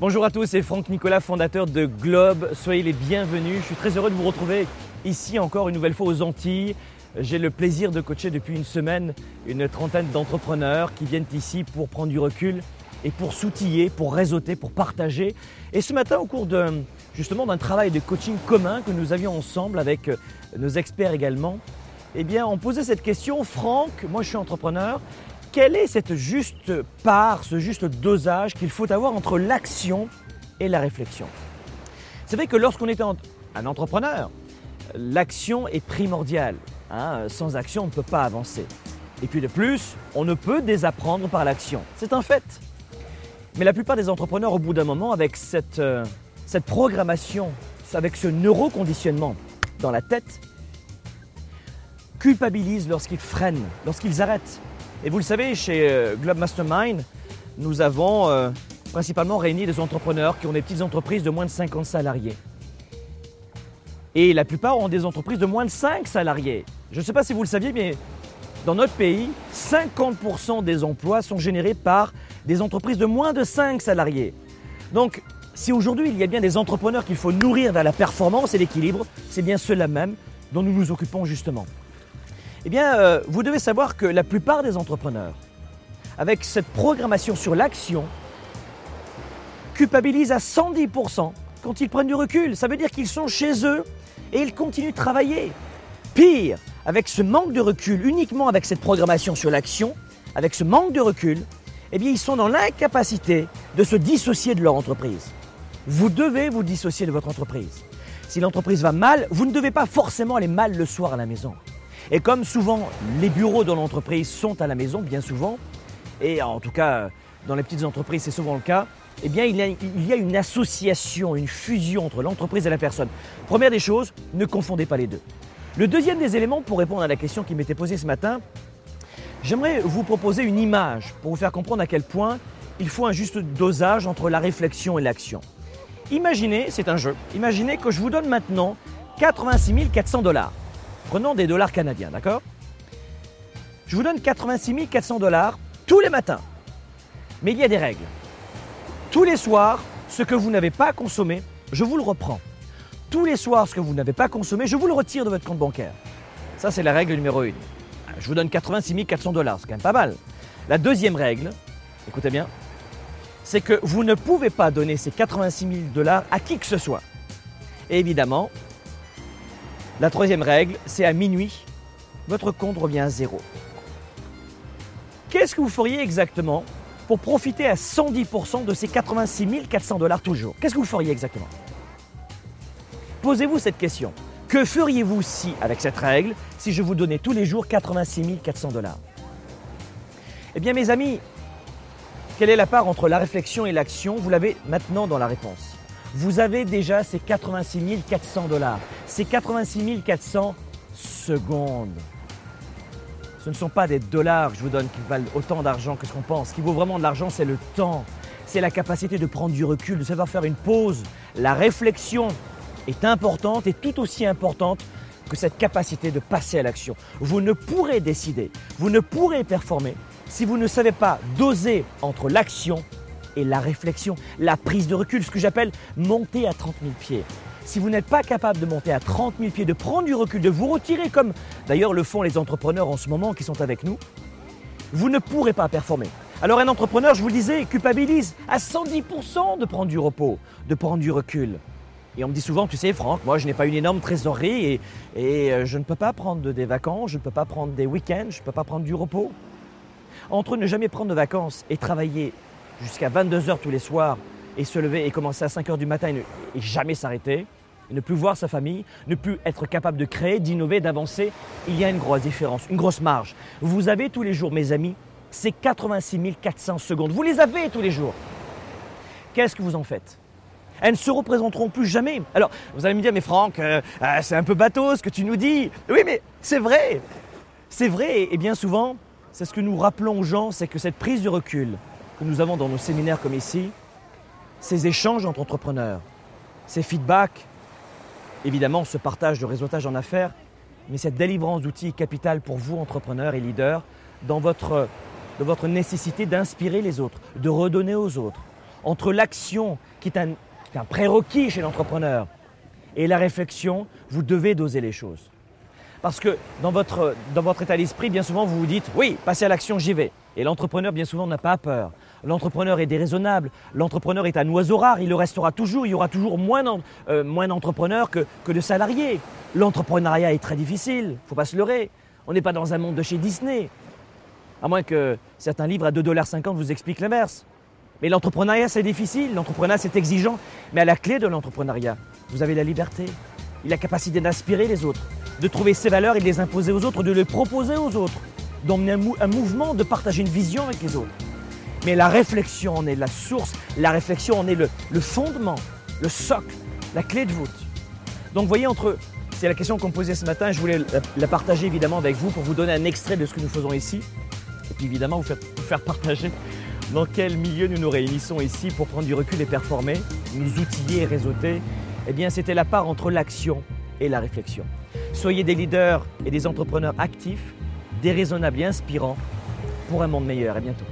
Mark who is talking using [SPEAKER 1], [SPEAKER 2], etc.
[SPEAKER 1] Bonjour à tous, c'est Franck Nicolas, fondateur de Globe. Soyez les bienvenus. Je suis très heureux de vous retrouver ici encore une nouvelle fois aux Antilles. J'ai le plaisir de coacher depuis une semaine une trentaine d'entrepreneurs qui viennent ici pour prendre du recul et pour s'outiller, pour réseauter, pour partager. Et ce matin, au cours de, justement d'un travail de coaching commun que nous avions ensemble avec euh, nos experts également, eh bien, on posait cette question, Franck, moi je suis entrepreneur, quelle est cette juste part, ce juste dosage qu'il faut avoir entre l'action et la réflexion? C'est vrai que lorsqu'on est un entrepreneur, l'action est primordiale. Hein. Sans action, on ne peut pas avancer. Et puis de plus, on ne peut désapprendre par l'action. C'est un fait. Mais la plupart des entrepreneurs, au bout d'un moment, avec cette, euh, cette programmation, avec ce neuroconditionnement dans la tête, culpabilisent lorsqu'ils freinent, lorsqu'ils arrêtent. Et vous le savez, chez euh, Globe Mastermind, nous avons euh, principalement réuni des entrepreneurs qui ont des petites entreprises de moins de 50 salariés. Et la plupart ont des entreprises de moins de 5 salariés. Je ne sais pas si vous le saviez, mais dans notre pays, 50% des emplois sont générés par des entreprises de moins de 5 salariés. Donc, si aujourd'hui il y a bien des entrepreneurs qu'il faut nourrir vers la performance et l'équilibre, c'est bien ceux-là même dont nous nous occupons justement. Eh bien, euh, vous devez savoir que la plupart des entrepreneurs, avec cette programmation sur l'action, culpabilisent à 110% quand ils prennent du recul. Ça veut dire qu'ils sont chez eux et ils continuent de travailler. Pire, avec ce manque de recul, uniquement avec cette programmation sur l'action, avec ce manque de recul, eh bien, ils sont dans l'incapacité de se dissocier de leur entreprise. Vous devez vous dissocier de votre entreprise. Si l'entreprise va mal, vous ne devez pas forcément aller mal le soir à la maison. Et comme souvent les bureaux dans l'entreprise sont à la maison, bien souvent, et en tout cas dans les petites entreprises c'est souvent le cas, eh bien il y, a, une association, une fusion entre l'entreprise et la personne. Première des choses, ne confondez pas les deux. Le deuxième des éléments pour répondre à la question qui m'était posée ce matin, j'aimerais vous proposer une image pour vous faire comprendre à quel point il faut un juste dosage entre la réflexion et l'action. Imaginez, c'est un jeu, imaginez que je vous donne maintenant 86 400 dollars. Prenons des dollars canadiens, d'accord Je vous donne 86 400 dollars tous les matins. Mais il y a des règles. Tous les soirs, ce que vous n'avez pas consommé, je vous le reprends. Tous les soirs, ce que vous n'avez pas consommé, je vous le retire de votre compte bancaire. Ça, c'est la règle numéro une. Je vous donne 86 400 dollars, c'est quand même pas mal. La deuxième règle, écoutez bien, c'est que vous ne pouvez pas donner ces 86 000 dollars à qui que ce soit. Et évidemment, la troisième règle, c'est à minuit, votre compte revient à zéro. Qu'est-ce que vous feriez exactement pour profiter à 110% de ces 86 400 dollars toujours? Qu'est-ce que vous feriez exactement? Posez-vous cette question. Que feriez-vous si, avec cette règle, si je vous donnais tous les jours 86 400 dollars? Eh bien mes amis, quelle est la part entre la réflexion et l'action? Vous l'avez maintenant dans la réponse vous avez déjà ces 86 400 dollars. Ces 86 400 secondes. Ce ne sont pas des dollars je vous donne qui valent autant d'argent que ce qu'on pense. Ce qui vaut vraiment de l'argent, c'est le temps. C'est la capacité de prendre du recul, de savoir faire une pause. La réflexion est importante et tout aussi importante que cette capacité de passer à l'action. Vous ne pourrez décider, vous ne pourrez performer si vous ne savez pas doser entre l'action et la réflexion, la prise de recul, ce que j'appelle monter à 30 000 pieds. Si vous n'êtes pas capable de monter à 30 000 pieds, de prendre du recul, de vous retirer comme d'ailleurs le font les entrepreneurs en ce moment qui sont avec nous, vous ne pourrez pas performer. Alors un entrepreneur, je vous le disais, culpabilise à 110% de prendre du repos, de prendre du recul. Et on me dit souvent, tu sais Franck, moi je n'ai pas une énorme trésorerie et, et euh, je ne peux pas prendre des vacances, je ne peux pas prendre des week-ends, je ne peux pas prendre du repos. Entre ne jamais prendre de vacances et travailler jusqu'à 22 heures tous les soirs et se lever et commencer à 5 heures du matin et, jamais s'arrêter, ne plus voir sa famille, ne plus être capable de créer, d'innover, d'avancer, il y a une grosse différence, une grosse marge. Vous avez tous les jours, mes amis, ces 86 400 secondes. Vous les avez tous les jours. Qu'est-ce que vous en faites? Elles ne se représenteront plus jamais. Alors, vous allez me dire, mais Franck, euh, euh, c'est un peu bateau ce que tu nous dis. Oui, mais c'est vrai. C'est vrai. Et bien souvent, c'est ce que nous rappelons aux gens, c'est que cette prise de recul, que nous avons dans nos séminaires comme ici, ces échanges entre entrepreneurs, ces feedbacks, évidemment ce partage de réseautage en affaires, mais cette délivrance d'outils capital pour vous, entrepreneurs et leaders, dans votre, votre nécessité d'inspirer les autres, de redonner aux autres. entre l'action qui est un, qui est un prérequis chez l'entrepreneur et la réflexion, vous devez doser les choses. Parce que dans votre, dans votre état d'esprit, bien souvent, vous vous dites, oui, passer à l'action, j'y vais. Et l'entrepreneur, bien souvent, n'a pas peur. L'entrepreneur est déraisonnable. L'entrepreneur est un oiseau rare. Il le restera toujours. Il y aura toujours moins euh, d'entrepreneurs que, de salariés. L'entrepreneuriat est très difficile. Il faut pas se leurrer. On n'est pas dans un monde de chez Disney. À moins que certains livres à 2,50$ vous expliquent l'inverse. Mais l'entrepreneuriat, c'est difficile. L'entrepreneuriat, c'est exigeant. Mais à la clé de l'entrepreneuriat, vous avez la liberté, la capacité d'inspirer les autres, de trouver ses valeurs et de les imposer aux autres, de les proposer aux autres, d'emmener un, mouvement, de partager une vision avec les autres. Mais la réflexion en est la source, la réflexion en est le, fondement, le socle, la clé de voûte. Donc voyez, entre, c'est la question qu'on me posait ce matin, je voulais la, partager évidemment avec vous pour vous donner un extrait de ce que nous faisons ici, et puis évidemment vous faire, vous faire partager dans quel milieu nous nous réunissons ici pour prendre du recul et performer, nous outiller et réseauter. Eh bien, c'était la part entre l'action et la réflexion. Soyez des leaders et des entrepreneurs actifs, déraisonnables et inspirants pour un monde meilleur. À bientôt.